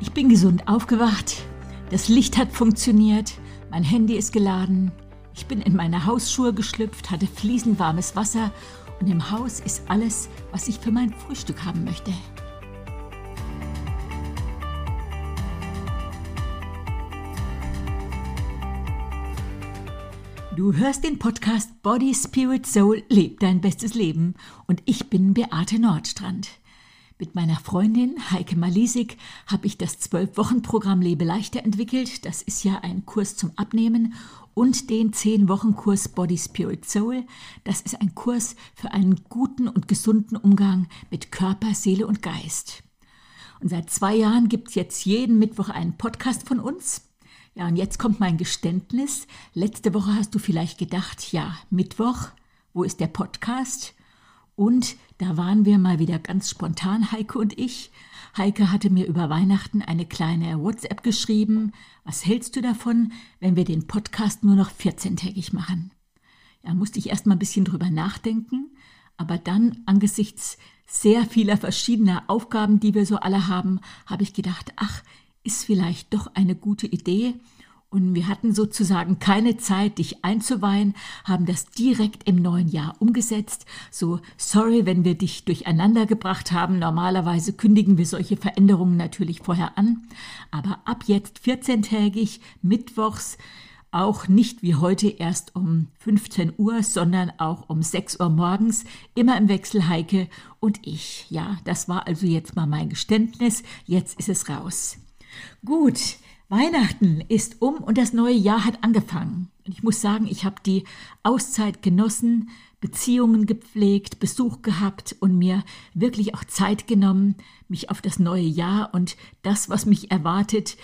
Ich bin gesund aufgewacht. Das Licht hat funktioniert. Mein Handy ist geladen. Ich bin in meine Hausschuhe geschlüpft, hatte fließend warmes Wasser und im Haus ist alles, was ich für mein Frühstück haben möchte. Du hörst den Podcast Body, Spirit, Soul, Leb dein bestes Leben und ich bin Beate Nordstrand. Mit meiner Freundin Heike Malisik habe ich das Zwölf-Wochen-Programm Lebe leichter entwickelt. Das ist ja ein Kurs zum Abnehmen und den Zehn-Wochen-Kurs Body, Spirit, Soul. Das ist ein Kurs für einen guten und gesunden Umgang mit Körper, Seele und Geist. Und seit zwei Jahren gibt es jetzt jeden Mittwoch einen Podcast von uns. Ja, und jetzt kommt mein Geständnis. Letzte Woche hast du vielleicht gedacht, ja, Mittwoch, wo ist der Podcast? Und da waren wir mal wieder ganz spontan, Heike und ich. Heike hatte mir über Weihnachten eine kleine WhatsApp geschrieben. Was hältst du davon, wenn wir den Podcast nur noch 14-tägig machen? Ja, musste ich erst mal ein bisschen drüber nachdenken, aber dann angesichts sehr vieler verschiedener Aufgaben, die wir so alle haben, habe ich gedacht, ach, ist vielleicht doch eine gute Idee und wir hatten sozusagen keine Zeit, dich einzuweihen, haben das direkt im neuen Jahr umgesetzt. So, sorry, wenn wir dich durcheinander gebracht haben. Normalerweise kündigen wir solche Veränderungen natürlich vorher an. Aber ab jetzt 14-tägig, mittwochs, auch nicht wie heute erst um 15 Uhr, sondern auch um 6 Uhr morgens, immer im Wechsel Heike und ich. Ja, das war also jetzt mal mein Geständnis. Jetzt ist es raus. Gut, Weihnachten ist um und das neue Jahr hat angefangen. Und ich muss sagen, ich habe die Auszeit genossen, Beziehungen gepflegt, Besuch gehabt und mir wirklich auch Zeit genommen, mich auf das neue Jahr und das, was mich erwartet,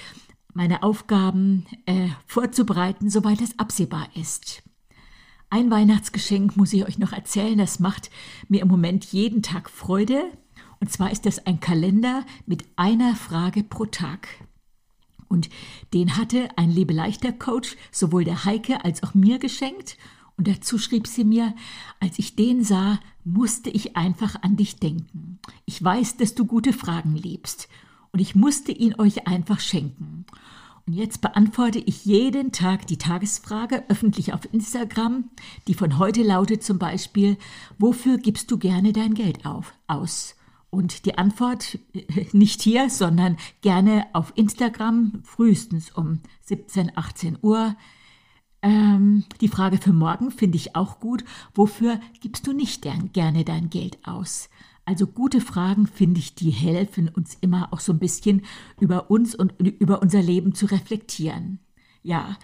meine Aufgaben äh, vorzubereiten, soweit es absehbar ist. Ein Weihnachtsgeschenk muss ich euch noch erzählen, das macht mir im Moment jeden Tag Freude. Und zwar ist das ein Kalender mit einer Frage pro Tag. Und den hatte ein Lebeleichter Coach sowohl der Heike als auch mir geschenkt. Und dazu schrieb sie mir, als ich den sah, musste ich einfach an dich denken. Ich weiß, dass du gute Fragen liebst. Und ich musste ihn euch einfach schenken. Und jetzt beantworte ich jeden Tag die Tagesfrage öffentlich auf Instagram, die von heute lautet zum Beispiel, wofür gibst du gerne dein Geld auf, aus? Und die Antwort äh, nicht hier, sondern gerne auf Instagram, frühestens um 17, 18 Uhr. Ähm, die Frage für morgen finde ich auch gut. Wofür gibst du nicht gerne dein Geld aus? Also gute Fragen, finde ich, die helfen uns immer auch so ein bisschen über uns und über unser Leben zu reflektieren. Ja,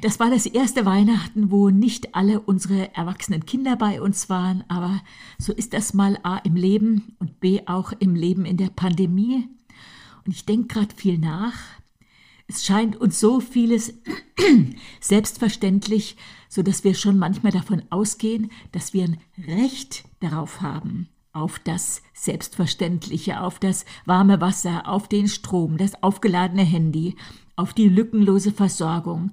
das war das erste Weihnachten, wo nicht alle unsere erwachsenen Kinder bei uns waren, aber so ist das mal A im Leben und B auch im Leben in der Pandemie. Und ich denke gerade viel nach. Es scheint uns so vieles selbstverständlich, so dass wir schon manchmal davon ausgehen, dass wir ein Recht darauf haben, auf das Selbstverständliche, auf das warme Wasser, auf den Strom, das aufgeladene Handy, auf die lückenlose Versorgung.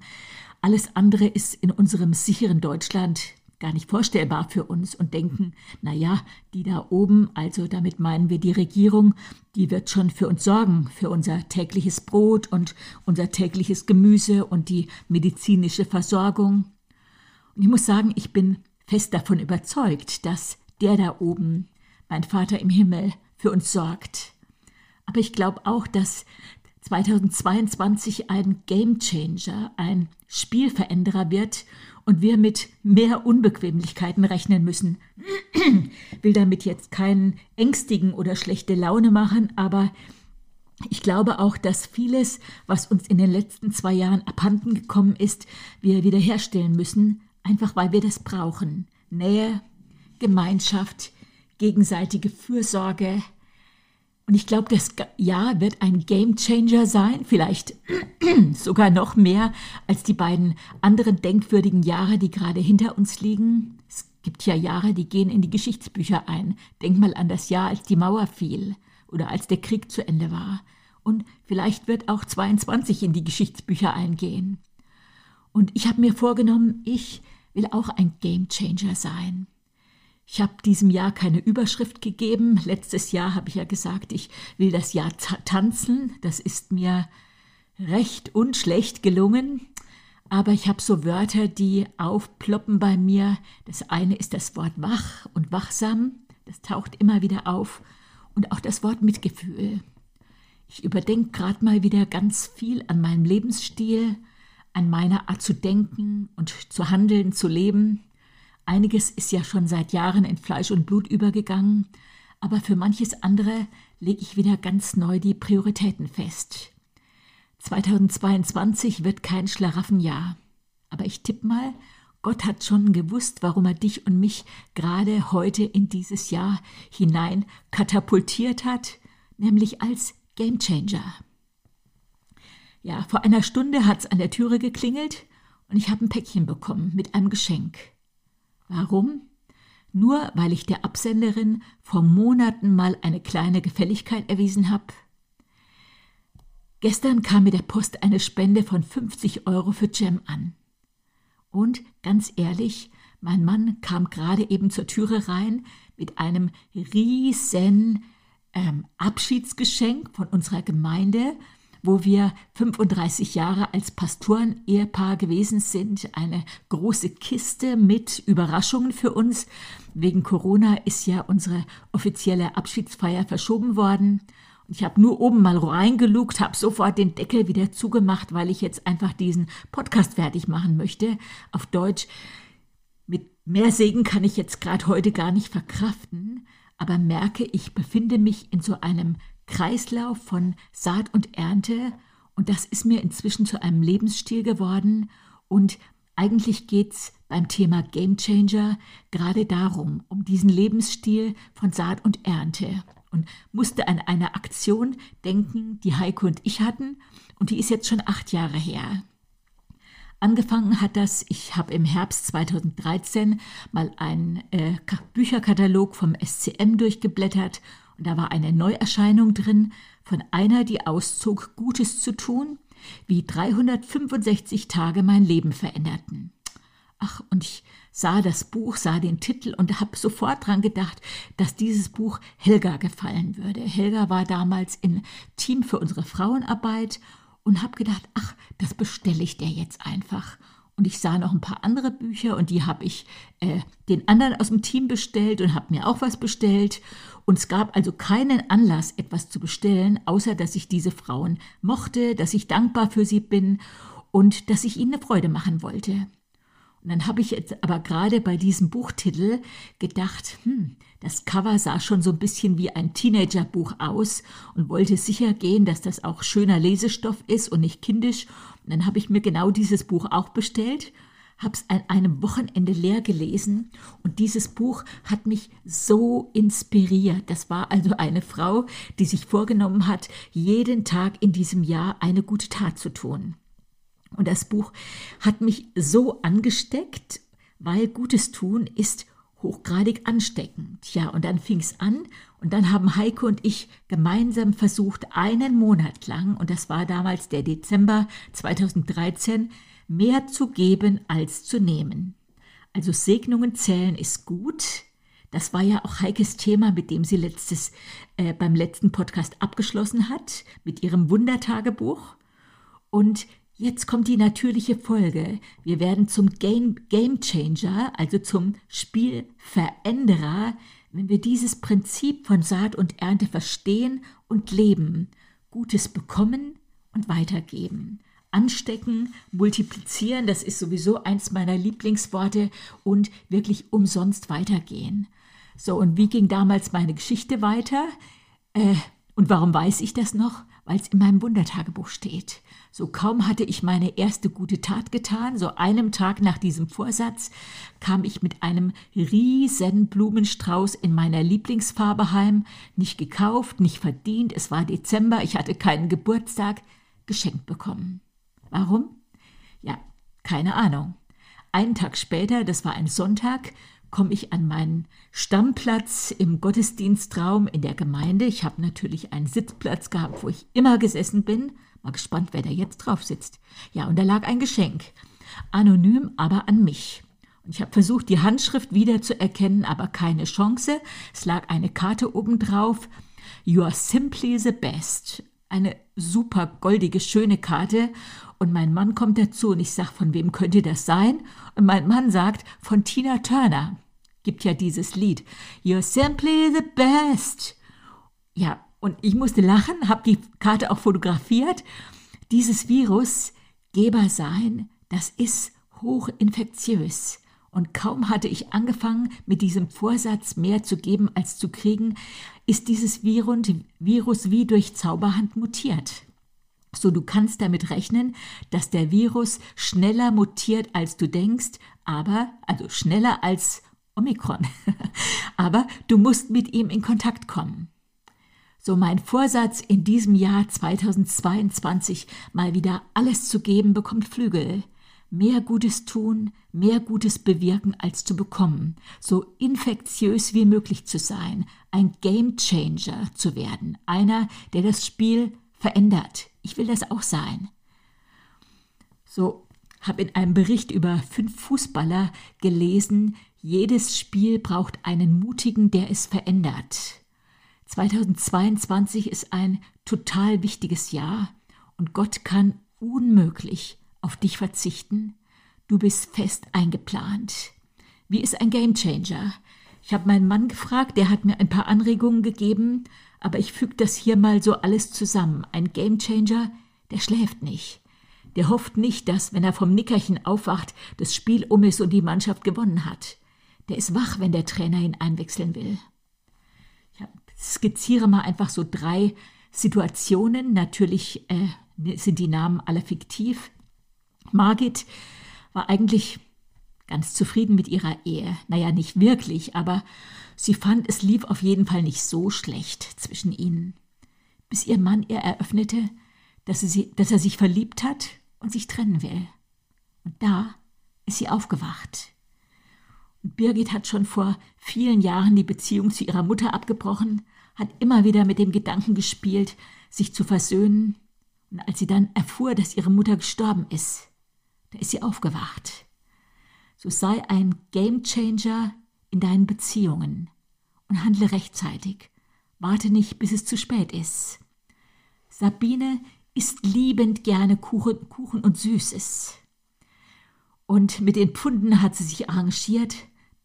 Alles andere ist in unserem sicheren Deutschland gar nicht vorstellbar für uns und denken, na ja, die da oben, also damit meinen wir die Regierung, die wird schon für uns sorgen, für unser tägliches Brot und unser tägliches Gemüse und die medizinische Versorgung. Und ich muss sagen, ich bin fest davon überzeugt, dass der da oben, mein Vater im Himmel, für uns sorgt. Aber ich glaube auch, dass 2022 ein Gamechanger, ein Spielveränderer wird und wir mit mehr Unbequemlichkeiten rechnen müssen. Will damit jetzt keinen ängstigen oder schlechte Laune machen, aber ich glaube auch, dass vieles, was uns in den letzten zwei Jahren abhanden gekommen ist, wir wiederherstellen müssen, einfach weil wir das brauchen. Nähe, Gemeinschaft, gegenseitige Fürsorge, und ich glaube, das Jahr wird ein Gamechanger sein, vielleicht sogar noch mehr als die beiden anderen denkwürdigen Jahre, die gerade hinter uns liegen. Es gibt ja Jahre, die gehen in die Geschichtsbücher ein. Denk mal an das Jahr, als die Mauer fiel oder als der Krieg zu Ende war. Und vielleicht wird auch 22 in die Geschichtsbücher eingehen. Und ich habe mir vorgenommen, ich will auch ein Gamechanger sein. Ich habe diesem Jahr keine Überschrift gegeben. Letztes Jahr habe ich ja gesagt, ich will das Jahr tanzen. Das ist mir recht und schlecht gelungen. Aber ich habe so Wörter, die aufploppen bei mir. Das eine ist das Wort wach und wachsam. Das taucht immer wieder auf. Und auch das Wort Mitgefühl. Ich überdenke gerade mal wieder ganz viel an meinem Lebensstil, an meiner Art zu denken und zu handeln, zu leben. Einiges ist ja schon seit Jahren in Fleisch und Blut übergegangen, aber für manches andere lege ich wieder ganz neu die Prioritäten fest. 2022 wird kein Schlaraffenjahr. Aber ich tipp mal, Gott hat schon gewusst, warum er dich und mich gerade heute in dieses Jahr hinein katapultiert hat, nämlich als Gamechanger. Ja, vor einer Stunde hat es an der Türe geklingelt und ich habe ein Päckchen bekommen mit einem Geschenk. Warum? Nur weil ich der Absenderin vor Monaten mal eine kleine Gefälligkeit erwiesen habe? Gestern kam mit der Post eine Spende von 50 Euro für Jem an. Und ganz ehrlich, mein Mann kam gerade eben zur Türe rein mit einem riesen ähm, Abschiedsgeschenk von unserer Gemeinde wo wir 35 Jahre als Pastoren-Ehepaar gewesen sind. Eine große Kiste mit Überraschungen für uns. Wegen Corona ist ja unsere offizielle Abschiedsfeier verschoben worden. Ich habe nur oben mal reingelugt, habe sofort den Deckel wieder zugemacht, weil ich jetzt einfach diesen Podcast fertig machen möchte. Auf Deutsch. Mit mehr Segen kann ich jetzt gerade heute gar nicht verkraften, aber merke, ich befinde mich in so einem Kreislauf von Saat und Ernte. Und das ist mir inzwischen zu einem Lebensstil geworden. Und eigentlich geht es beim Thema Game Changer gerade darum, um diesen Lebensstil von Saat und Ernte. Und musste an eine Aktion denken, die Heiko und ich hatten. Und die ist jetzt schon acht Jahre her. Angefangen hat das, ich habe im Herbst 2013 mal einen äh, Bücherkatalog vom SCM durchgeblättert und da war eine Neuerscheinung drin von einer, die auszog, Gutes zu tun, wie 365 Tage mein Leben veränderten. Ach, und ich sah das Buch, sah den Titel und habe sofort dran gedacht, dass dieses Buch Helga gefallen würde. Helga war damals im Team für unsere Frauenarbeit und habe gedacht, ach, das bestelle ich dir jetzt einfach. Und ich sah noch ein paar andere Bücher und die habe ich äh, den anderen aus dem Team bestellt und habe mir auch was bestellt. Und es gab also keinen Anlass, etwas zu bestellen, außer dass ich diese Frauen mochte, dass ich dankbar für sie bin und dass ich ihnen eine Freude machen wollte. Und dann habe ich jetzt aber gerade bei diesem Buchtitel gedacht, hm, das Cover sah schon so ein bisschen wie ein Teenagerbuch aus und wollte sicher gehen, dass das auch schöner Lesestoff ist und nicht kindisch. Und dann habe ich mir genau dieses Buch auch bestellt, habe es an einem Wochenende leer gelesen und dieses Buch hat mich so inspiriert. Das war also eine Frau, die sich vorgenommen hat, jeden Tag in diesem Jahr eine gute Tat zu tun. Und das Buch hat mich so angesteckt, weil Gutes tun ist hochgradig ansteckend. Ja, und dann fing es an und dann haben Heike und ich gemeinsam versucht, einen Monat lang, und das war damals der Dezember 2013, mehr zu geben als zu nehmen. Also Segnungen zählen ist gut. Das war ja auch Heikes Thema, mit dem sie letztes, äh, beim letzten Podcast abgeschlossen hat, mit ihrem Wundertagebuch. Und Jetzt kommt die natürliche Folge. Wir werden zum Game, Game Changer, also zum Spielveränderer, wenn wir dieses Prinzip von Saat und Ernte verstehen und leben, Gutes bekommen und weitergeben. Anstecken, multiplizieren, das ist sowieso eins meiner Lieblingsworte und wirklich umsonst weitergehen. So, und wie ging damals meine Geschichte weiter? Äh, und warum weiß ich das noch? Weil es in meinem Wundertagebuch steht. So kaum hatte ich meine erste gute Tat getan, so einem Tag nach diesem Vorsatz kam ich mit einem riesen Blumenstrauß in meiner Lieblingsfarbe heim, nicht gekauft, nicht verdient, es war Dezember, ich hatte keinen Geburtstag, geschenkt bekommen. Warum? Ja, keine Ahnung. Einen Tag später, das war ein Sonntag, komme ich an meinen Stammplatz im Gottesdienstraum in der Gemeinde. Ich habe natürlich einen Sitzplatz gehabt, wo ich immer gesessen bin Mal gespannt, wer da jetzt drauf sitzt. Ja, und da lag ein Geschenk. Anonym, aber an mich. Und ich habe versucht, die Handschrift wieder zu erkennen, aber keine Chance. Es lag eine Karte obendrauf. You are simply the best. Eine super goldige, schöne Karte. Und mein Mann kommt dazu und ich sage, von wem könnte das sein? Und mein Mann sagt, von Tina Turner. Gibt ja dieses Lied. You're simply the best. Ja, und ich musste lachen, habe die Karte auch fotografiert. Dieses Virus, Geber sein, das ist hochinfektiös. Und kaum hatte ich angefangen, mit diesem Vorsatz mehr zu geben als zu kriegen, ist dieses Virus wie durch Zauberhand mutiert. So, du kannst damit rechnen, dass der Virus schneller mutiert, als du denkst, aber, also schneller als Omikron. aber du musst mit ihm in Kontakt kommen. So mein Vorsatz in diesem Jahr 2022 mal wieder alles zu geben, bekommt Flügel mehr Gutes tun, mehr Gutes bewirken als zu bekommen, so infektiös wie möglich zu sein, ein Game Changer zu werden, einer, der das Spiel verändert. Ich will das auch sein. So habe in einem Bericht über fünf Fußballer gelesen, jedes Spiel braucht einen Mutigen, der es verändert. 2022 ist ein total wichtiges Jahr und Gott kann unmöglich auf dich verzichten. Du bist fest eingeplant. Wie ist ein Gamechanger? Ich habe meinen Mann gefragt, der hat mir ein paar Anregungen gegeben, aber ich füge das hier mal so alles zusammen. Ein Gamechanger, der schläft nicht. Der hofft nicht, dass, wenn er vom Nickerchen aufwacht, das Spiel um ist und die Mannschaft gewonnen hat. Der ist wach, wenn der Trainer ihn einwechseln will. Skizziere mal einfach so drei Situationen. Natürlich äh, sind die Namen alle fiktiv. Margit war eigentlich ganz zufrieden mit ihrer Ehe. Naja, nicht wirklich, aber sie fand, es lief auf jeden Fall nicht so schlecht zwischen ihnen. Bis ihr Mann ihr eröffnete, dass, sie, dass er sich verliebt hat und sich trennen will. Und da ist sie aufgewacht. Birgit hat schon vor vielen Jahren die Beziehung zu ihrer Mutter abgebrochen, hat immer wieder mit dem Gedanken gespielt, sich zu versöhnen. Und als sie dann erfuhr, dass ihre Mutter gestorben ist, da ist sie aufgewacht. So sei ein Gamechanger in deinen Beziehungen und handle rechtzeitig. Warte nicht, bis es zu spät ist. Sabine isst liebend gerne Kuchen, Kuchen und Süßes. Und mit den Pfunden hat sie sich arrangiert,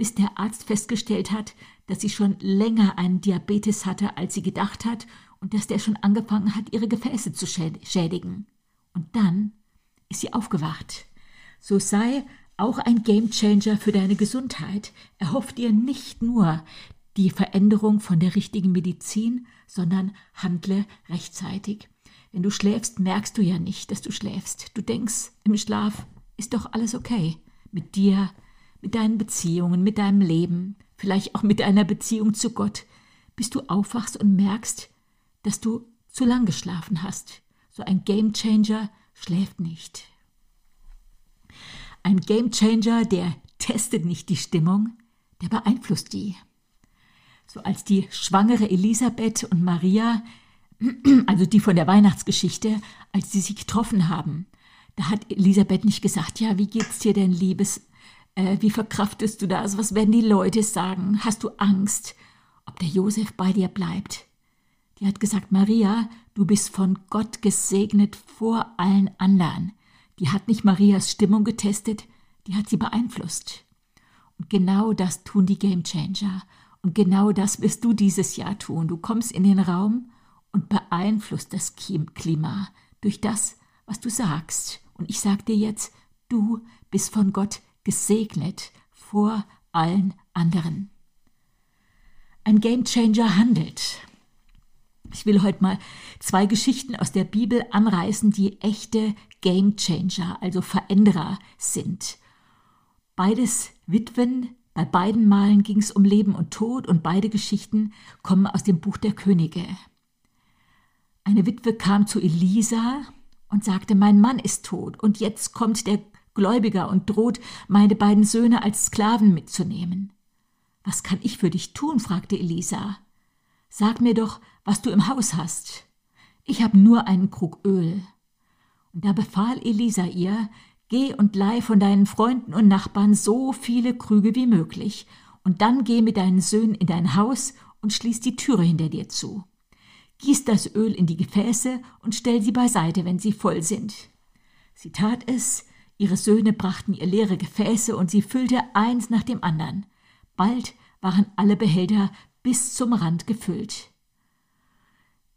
bis der Arzt festgestellt hat, dass sie schon länger einen Diabetes hatte, als sie gedacht hat, und dass der schon angefangen hat, ihre Gefäße zu schädigen. Und dann ist sie aufgewacht so sei auch ein Gamechanger für deine Gesundheit. Erhoff dir nicht nur die Veränderung von der richtigen Medizin, sondern handle rechtzeitig. Wenn du schläfst, merkst du ja nicht, dass du schläfst. Du denkst, im Schlaf ist doch alles okay. Mit dir, mit deinen Beziehungen, mit deinem Leben, vielleicht auch mit deiner Beziehung zu Gott, bis du aufwachst und merkst, dass du zu lang geschlafen hast. So ein Gamechanger schläft nicht. Ein Gamechanger, der testet nicht die Stimmung, der beeinflusst die. So als die schwangere Elisabeth und Maria, also die von der Weihnachtsgeschichte, als sie sich getroffen haben, da hat Elisabeth nicht gesagt, ja, wie geht's dir denn, Liebes? Äh, wie verkraftest du das? Was werden die Leute sagen? Hast du Angst, ob der Josef bei dir bleibt? Die hat gesagt, Maria, du bist von Gott gesegnet vor allen anderen. Die hat nicht Marias Stimmung getestet, die hat sie beeinflusst. Und genau das tun die Game Changer. Und genau das wirst du dieses Jahr tun. Du kommst in den Raum und beeinflusst das Klima durch das, was du sagst. Und ich sage dir jetzt, du bist von Gott gesegnet vor allen anderen. Ein Game Changer handelt. Ich will heute mal zwei Geschichten aus der Bibel anreißen, die echte Game Changer, also Veränderer sind. Beides Witwen, bei beiden Malen ging es um Leben und Tod und beide Geschichten kommen aus dem Buch der Könige. Eine Witwe kam zu Elisa und sagte, mein Mann ist tot und jetzt kommt der Gläubiger und droht, meine beiden Söhne als Sklaven mitzunehmen. Was kann ich für dich tun? fragte Elisa. Sag mir doch, was du im Haus hast. Ich habe nur einen Krug Öl. Und da befahl Elisa ihr, Geh und leih von deinen Freunden und Nachbarn so viele Krüge wie möglich, und dann geh mit deinen Söhnen in dein Haus und schließ die Türe hinter dir zu. Gieß das Öl in die Gefäße und stell sie beiseite, wenn sie voll sind. Sie tat es, ihre Söhne brachten ihr leere Gefäße und sie füllte eins nach dem anderen. Bald waren alle Behälter bis zum Rand gefüllt.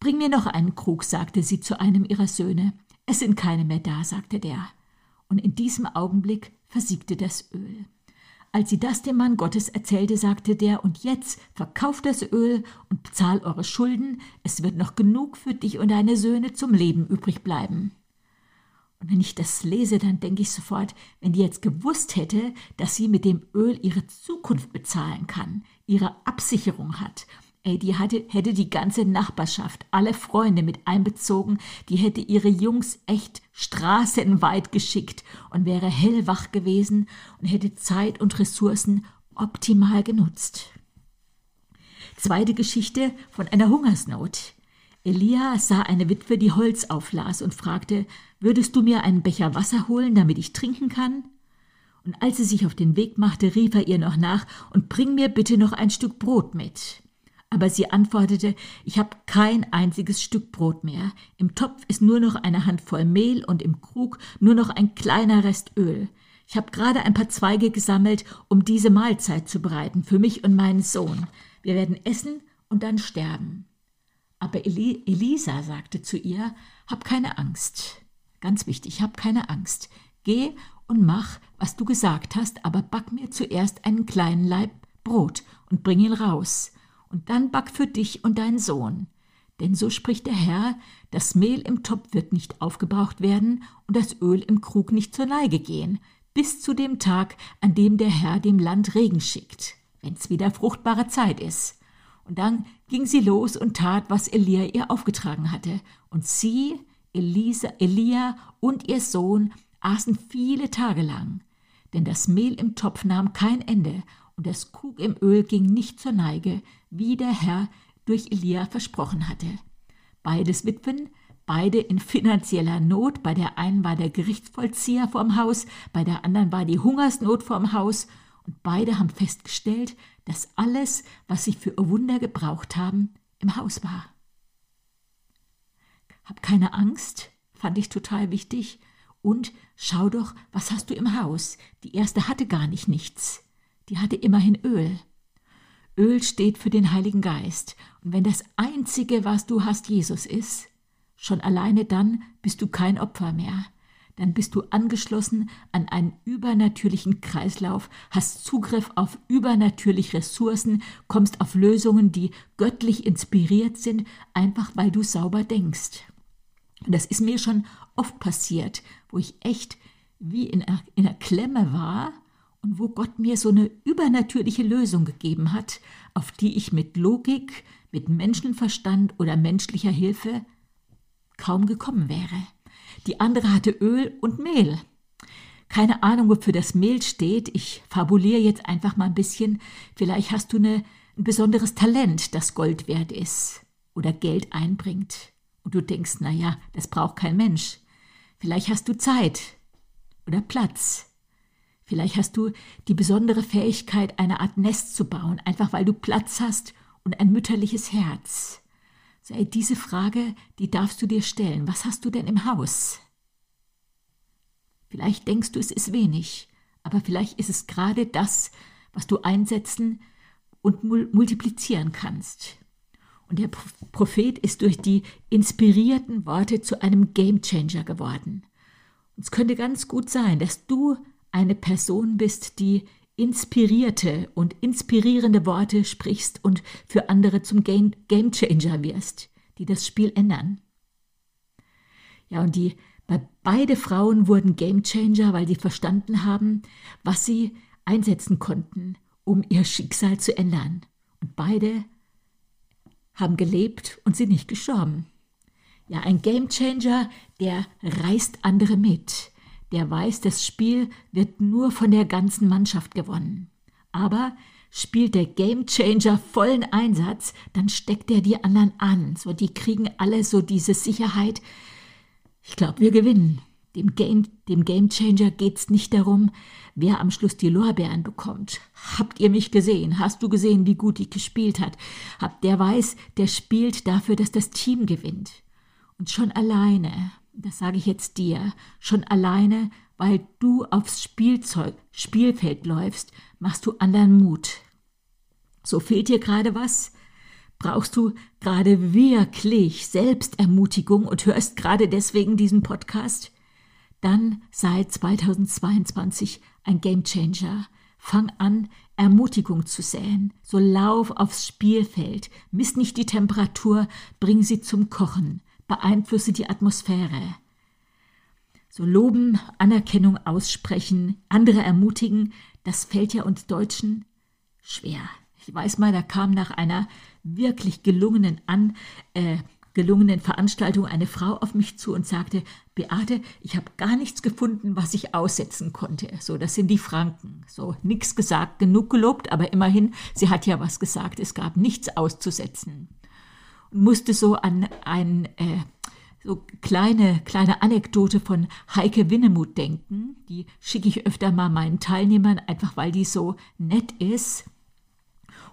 Bring mir noch einen Krug, sagte sie zu einem ihrer Söhne. Es sind keine mehr da, sagte der. Und in diesem Augenblick versiegte das Öl. Als sie das dem Mann Gottes erzählte, sagte der, und jetzt verkauft das Öl und bezahl eure Schulden, es wird noch genug für dich und deine Söhne zum Leben übrig bleiben. Und wenn ich das lese, dann denke ich sofort, wenn die jetzt gewusst hätte, dass sie mit dem Öl ihre Zukunft bezahlen kann, ihre Absicherung hat Ey, die hatte, hätte die ganze Nachbarschaft, alle Freunde mit einbezogen, die hätte ihre Jungs echt straßenweit geschickt und wäre hellwach gewesen und hätte Zeit und Ressourcen optimal genutzt. Zweite Geschichte von einer Hungersnot. Elia sah eine Witwe, die Holz auflas und fragte, würdest du mir einen Becher Wasser holen, damit ich trinken kann? Und als sie sich auf den Weg machte, rief er ihr noch nach und bring mir bitte noch ein Stück Brot mit. Aber sie antwortete, ich habe kein einziges Stück Brot mehr. Im Topf ist nur noch eine Handvoll Mehl und im Krug nur noch ein kleiner Rest Öl. Ich habe gerade ein paar Zweige gesammelt, um diese Mahlzeit zu bereiten, für mich und meinen Sohn. Wir werden essen und dann sterben. Aber Eli Elisa sagte zu ihr, hab keine Angst. Ganz wichtig, hab keine Angst. Geh und mach, was du gesagt hast, aber back mir zuerst einen kleinen Leib Brot und bring ihn raus und dann back für dich und deinen Sohn. Denn so spricht der Herr, das Mehl im Topf wird nicht aufgebraucht werden und das Öl im Krug nicht zur Neige gehen, bis zu dem Tag, an dem der Herr dem Land Regen schickt, wenn's wieder fruchtbare Zeit ist. Und dann ging sie los und tat, was Elia ihr aufgetragen hatte. Und sie, Elisa, Elia und ihr Sohn aßen viele Tage lang. Denn das Mehl im Topf nahm kein Ende und das Krug im Öl ging nicht zur Neige, wie der Herr durch Elia versprochen hatte. Beides Witwen, beide in finanzieller Not, bei der einen war der Gerichtsvollzieher vorm Haus, bei der anderen war die Hungersnot vorm Haus, und beide haben festgestellt, dass alles, was sie für ihr Wunder gebraucht haben, im Haus war. Hab keine Angst, fand ich total wichtig, und schau doch, was hast du im Haus? Die erste hatte gar nicht nichts die hatte immerhin Öl. Öl steht für den Heiligen Geist. Und wenn das Einzige, was du hast, Jesus ist, schon alleine dann bist du kein Opfer mehr. Dann bist du angeschlossen an einen übernatürlichen Kreislauf, hast Zugriff auf übernatürliche Ressourcen, kommst auf Lösungen, die göttlich inspiriert sind, einfach weil du sauber denkst. Und das ist mir schon oft passiert, wo ich echt wie in einer, in einer Klemme war und wo Gott mir so eine übernatürliche Lösung gegeben hat, auf die ich mit Logik, mit Menschenverstand oder menschlicher Hilfe kaum gekommen wäre. Die andere hatte Öl und Mehl. Keine Ahnung, wofür das Mehl steht. Ich fabuliere jetzt einfach mal ein bisschen. Vielleicht hast du eine, ein besonderes Talent, das Gold wert ist oder Geld einbringt. Und du denkst, na ja, das braucht kein Mensch. Vielleicht hast du Zeit oder Platz Vielleicht hast du die besondere Fähigkeit, eine Art Nest zu bauen, einfach weil du Platz hast und ein mütterliches Herz. So, ey, diese Frage, die darfst du dir stellen. Was hast du denn im Haus? Vielleicht denkst du, es ist wenig, aber vielleicht ist es gerade das, was du einsetzen und multiplizieren kannst. Und der Prophet ist durch die inspirierten Worte zu einem Gamechanger geworden. Und es könnte ganz gut sein, dass du eine Person bist, die inspirierte und inspirierende Worte sprichst und für andere zum Game Gamechanger wirst, die das Spiel ändern. Ja, und die beide Frauen wurden Gamechanger, weil sie verstanden haben, was sie einsetzen konnten, um ihr Schicksal zu ändern. Und beide haben gelebt und sind nicht gestorben. Ja, ein Gamechanger, der reißt andere mit der weiß, das Spiel wird nur von der ganzen Mannschaft gewonnen. Aber spielt der Gamechanger vollen Einsatz, dann steckt er die anderen an. So, die kriegen alle so diese Sicherheit. Ich glaube, wir gewinnen. Dem Game, dem Game Changer geht's nicht darum, wer am Schluss die Lorbeeren bekommt. Habt ihr mich gesehen? Hast du gesehen, wie gut ich gespielt hat? Habt der weiß, der spielt dafür, dass das Team gewinnt. Und schon alleine, das sage ich jetzt dir, schon alleine, weil du aufs Spielzeug, Spielfeld läufst, machst du anderen Mut. So fehlt dir gerade was? Brauchst du gerade wirklich Selbstermutigung und hörst gerade deswegen diesen Podcast? Dann sei 2022 ein Gamechanger. Fang an, Ermutigung zu säen. So lauf aufs Spielfeld, miss nicht die Temperatur, bring sie zum Kochen, beeinflusse die Atmosphäre. So loben, Anerkennung aussprechen, andere ermutigen, das fällt ja uns Deutschen schwer. Ich weiß mal, da kam nach einer wirklich gelungenen, an, äh, gelungenen Veranstaltung eine Frau auf mich zu und sagte, Beate, ich habe gar nichts gefunden, was ich aussetzen konnte. So, das sind die Franken. So, nichts gesagt, genug gelobt, aber immerhin, sie hat ja was gesagt. Es gab nichts auszusetzen. Und musste so an ein äh, so kleine, kleine Anekdote von Heike Winnemuth denken. Die schicke ich öfter mal meinen Teilnehmern, einfach weil die so nett ist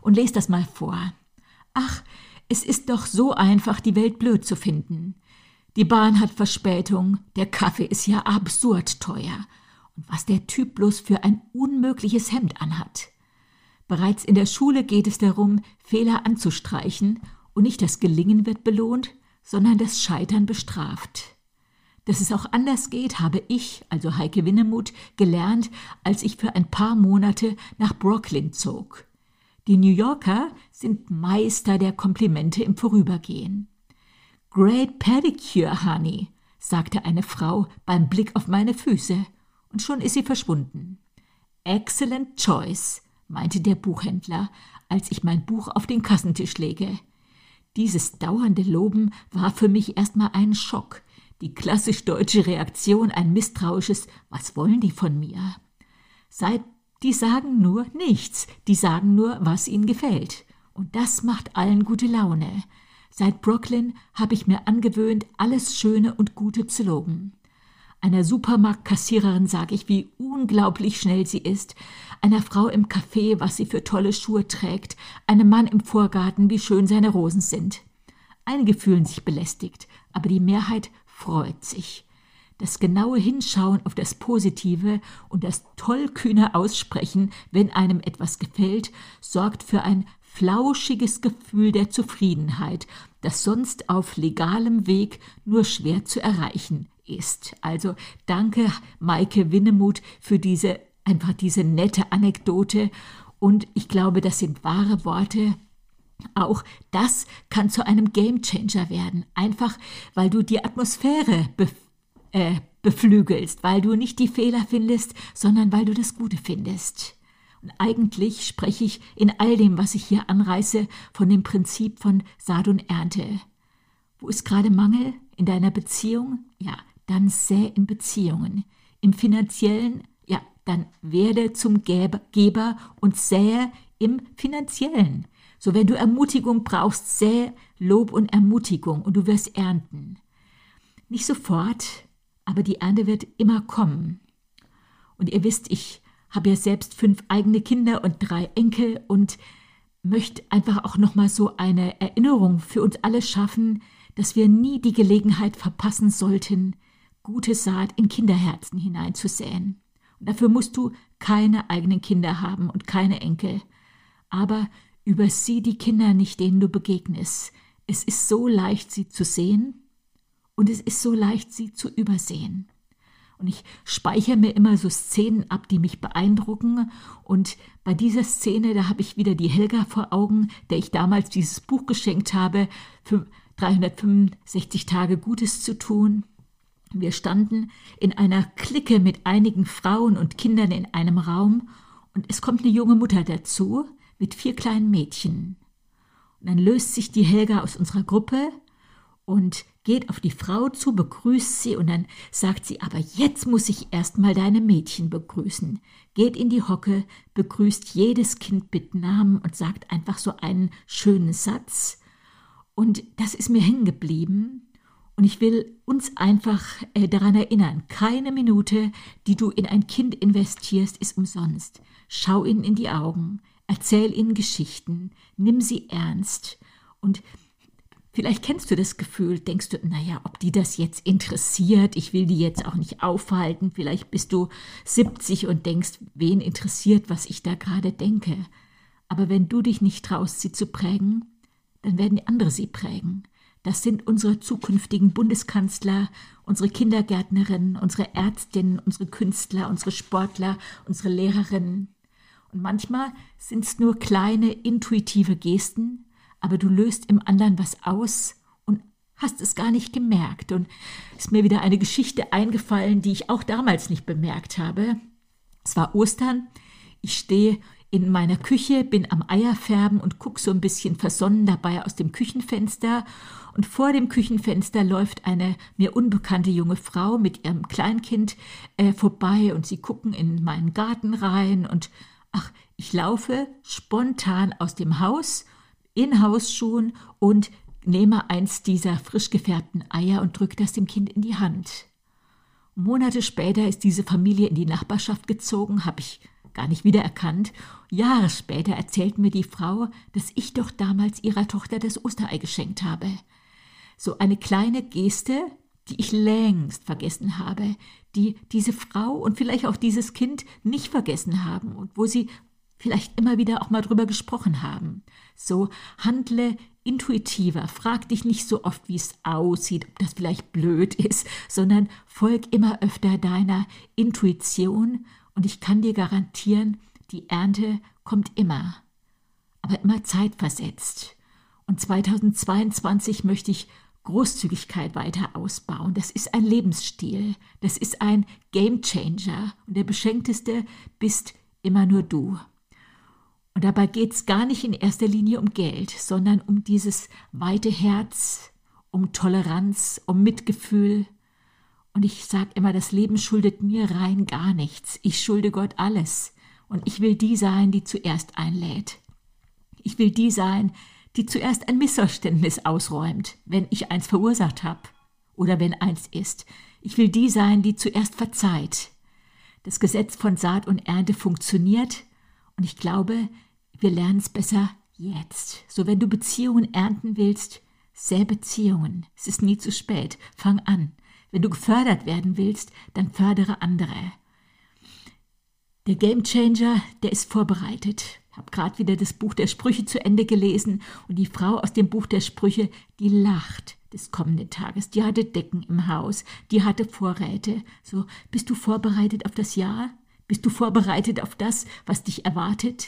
und lese das mal vor. Ach, es ist doch so einfach, die Welt blöd zu finden. Die Bahn hat Verspätung, der Kaffee ist ja absurd teuer. Und was der Typ bloß für ein unmögliches Hemd anhat. Bereits in der Schule geht es darum, Fehler anzustreichen, und nicht das Gelingen wird belohnt, sondern das Scheitern bestraft. Dass es auch anders geht, habe ich, also Heike Winnemuth, gelernt, als ich für ein paar Monate nach Brooklyn zog. Die New Yorker sind Meister der Komplimente im Vorübergehen. Great Pedicure, Honey, sagte eine Frau beim Blick auf meine Füße, und schon ist sie verschwunden. Excellent choice, meinte der Buchhändler, als ich mein Buch auf den Kassentisch lege. Dieses dauernde Loben war für mich erstmal ein Schock, die klassisch deutsche Reaktion, ein misstrauisches Was wollen die von mir? Seit die sagen nur nichts, die sagen nur, was ihnen gefällt. Und das macht allen gute Laune. Seit Brooklyn habe ich mir angewöhnt, alles Schöne und Gute zu loben. Einer Supermarktkassiererin sage ich, wie unglaublich schnell sie ist, einer Frau im Café, was sie für tolle Schuhe trägt, einem Mann im Vorgarten, wie schön seine Rosen sind. Einige fühlen sich belästigt, aber die Mehrheit freut sich. Das genaue Hinschauen auf das Positive und das tollkühne Aussprechen, wenn einem etwas gefällt, sorgt für ein flauschiges Gefühl der Zufriedenheit, das sonst auf legalem Weg nur schwer zu erreichen ist. Also danke Maike Winnemuth für diese einfach diese nette Anekdote und ich glaube, das sind wahre Worte. Auch das kann zu einem Gamechanger werden, einfach weil du die Atmosphäre äh, beflügelst, weil du nicht die Fehler findest, sondern weil du das Gute findest. Und eigentlich spreche ich in all dem, was ich hier anreiße, von dem Prinzip von Saat und Ernte. Wo ist gerade Mangel? In deiner Beziehung? Ja, dann säe in Beziehungen. Im finanziellen? Ja, dann werde zum Geber und sähe im finanziellen. So, wenn du Ermutigung brauchst, sähe Lob und Ermutigung und du wirst ernten. Nicht sofort, aber die Ernte wird immer kommen. Und ihr wisst, ich habe ja selbst fünf eigene Kinder und drei Enkel und möchte einfach auch noch mal so eine Erinnerung für uns alle schaffen, dass wir nie die Gelegenheit verpassen sollten, gute Saat in Kinderherzen hineinzusäen. Und dafür musst du keine eigenen Kinder haben und keine Enkel. Aber übersieh die Kinder nicht, denen du begegnest. Es ist so leicht, sie zu sehen und es ist so leicht, sie zu übersehen. Und ich speichere mir immer so Szenen ab, die mich beeindrucken. Und bei dieser Szene, da habe ich wieder die Helga vor Augen, der ich damals dieses Buch geschenkt habe, für 365 Tage Gutes zu tun. Wir standen in einer Clique mit einigen Frauen und Kindern in einem Raum und es kommt eine junge Mutter dazu mit vier kleinen Mädchen. Und dann löst sich die Helga aus unserer Gruppe und geht auf die Frau zu, begrüßt sie und dann sagt sie, aber jetzt muss ich erst mal deine Mädchen begrüßen. Geht in die Hocke, begrüßt jedes Kind mit Namen und sagt einfach so einen schönen Satz. Und das ist mir hängen geblieben. Und ich will uns einfach äh, daran erinnern, keine Minute, die du in ein Kind investierst, ist umsonst. Schau ihnen in die Augen, erzähl ihnen Geschichten, nimm sie ernst und Vielleicht kennst du das Gefühl, denkst du, naja, ob die das jetzt interessiert, ich will die jetzt auch nicht aufhalten, vielleicht bist du 70 und denkst, wen interessiert, was ich da gerade denke. Aber wenn du dich nicht traust, sie zu prägen, dann werden die andere sie prägen. Das sind unsere zukünftigen Bundeskanzler, unsere Kindergärtnerinnen, unsere Ärztinnen, unsere Künstler, unsere Sportler, unsere Lehrerinnen. Und manchmal sind es nur kleine intuitive Gesten, aber du löst im anderen was aus und hast es gar nicht gemerkt. Und ist mir wieder eine Geschichte eingefallen, die ich auch damals nicht bemerkt habe. Es war Ostern. Ich stehe in meiner Küche, bin am Eierfärben und guck so ein bisschen versonnen dabei aus dem Küchenfenster. Und vor dem Küchenfenster läuft eine mir unbekannte junge Frau mit ihrem Kleinkind äh, vorbei und sie gucken in meinen Garten rein und ach, ich laufe spontan aus dem Haus in Hausschuhen und nehme eins dieser frisch gefärbten Eier und drücke das dem Kind in die Hand. Monate später ist diese Familie in die Nachbarschaft gezogen, habe ich gar nicht wiedererkannt. Jahre später erzählt mir die Frau, dass ich doch damals ihrer Tochter das Osterei geschenkt habe. So eine kleine Geste, die ich längst vergessen habe, die diese Frau und vielleicht auch dieses Kind nicht vergessen haben und wo sie vielleicht immer wieder auch mal drüber gesprochen haben. So handle intuitiver, frag dich nicht so oft, wie es aussieht, ob das vielleicht blöd ist, sondern folg immer öfter deiner Intuition und ich kann dir garantieren, die Ernte kommt immer, aber immer zeitversetzt. Und 2022 möchte ich Großzügigkeit weiter ausbauen. Das ist ein Lebensstil, das ist ein Gamechanger und der beschenkteste bist immer nur du. Und dabei geht es gar nicht in erster Linie um Geld, sondern um dieses weite Herz, um Toleranz, um Mitgefühl. Und ich sage immer, das Leben schuldet mir rein gar nichts. Ich schulde Gott alles. Und ich will die sein, die zuerst einlädt. Ich will die sein, die zuerst ein Missverständnis ausräumt, wenn ich eins verursacht habe oder wenn eins ist. Ich will die sein, die zuerst verzeiht. Das Gesetz von Saat und Ernte funktioniert, und ich glaube, wir lernen es besser jetzt. So, wenn du Beziehungen ernten willst, säe Beziehungen. Es ist nie zu spät. Fang an. Wenn du gefördert werden willst, dann fördere andere. Der Game Changer, der ist vorbereitet. Ich habe gerade wieder das Buch der Sprüche zu Ende gelesen und die Frau aus dem Buch der Sprüche, die lacht des kommenden Tages. Die hatte Decken im Haus, die hatte Vorräte. So, bist du vorbereitet auf das Jahr? Bist du vorbereitet auf das, was dich erwartet?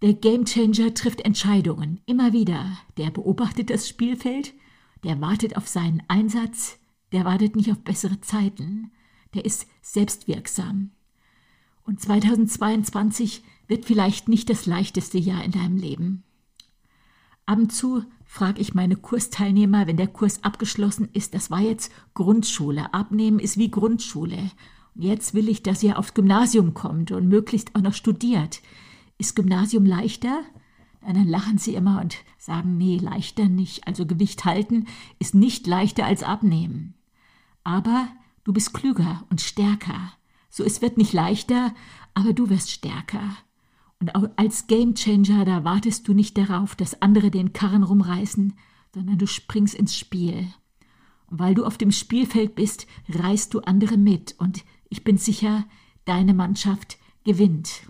Der Gamechanger trifft Entscheidungen, immer wieder. Der beobachtet das Spielfeld, der wartet auf seinen Einsatz, der wartet nicht auf bessere Zeiten, der ist selbstwirksam. Und 2022 wird vielleicht nicht das leichteste Jahr in deinem Leben. Ab und zu frage ich meine Kursteilnehmer, wenn der Kurs abgeschlossen ist, das war jetzt Grundschule, abnehmen ist wie Grundschule. Jetzt will ich, dass ihr aufs Gymnasium kommt und möglichst auch noch studiert. Ist Gymnasium leichter? Dann lachen sie immer und sagen, nee, leichter nicht. Also Gewicht halten ist nicht leichter als abnehmen. Aber du bist klüger und stärker. So, es wird nicht leichter, aber du wirst stärker. Und als Gamechanger, da wartest du nicht darauf, dass andere den Karren rumreißen, sondern du springst ins Spiel. Und weil du auf dem Spielfeld bist, reißt du andere mit und ich bin sicher, deine Mannschaft gewinnt.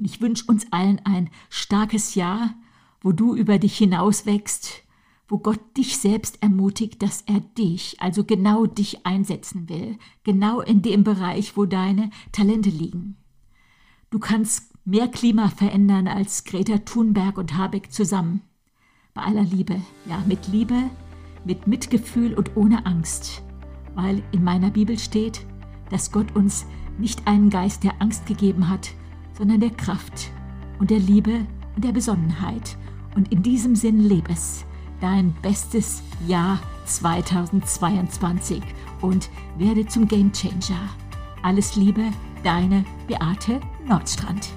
Ich wünsche uns allen ein starkes Jahr, wo du über dich hinaus wächst, wo Gott dich selbst ermutigt, dass er dich, also genau dich einsetzen will, genau in dem Bereich, wo deine Talente liegen. Du kannst mehr Klima verändern als Greta Thunberg und Habeck zusammen. Bei aller Liebe, ja, mit Liebe, mit Mitgefühl und ohne Angst, weil in meiner Bibel steht, dass Gott uns nicht einen Geist der Angst gegeben hat, sondern der Kraft und der Liebe und der Besonnenheit. Und in diesem Sinn lebe es, dein bestes Jahr 2022 und werde zum Gamechanger. Alles Liebe, deine Beate Nordstrand.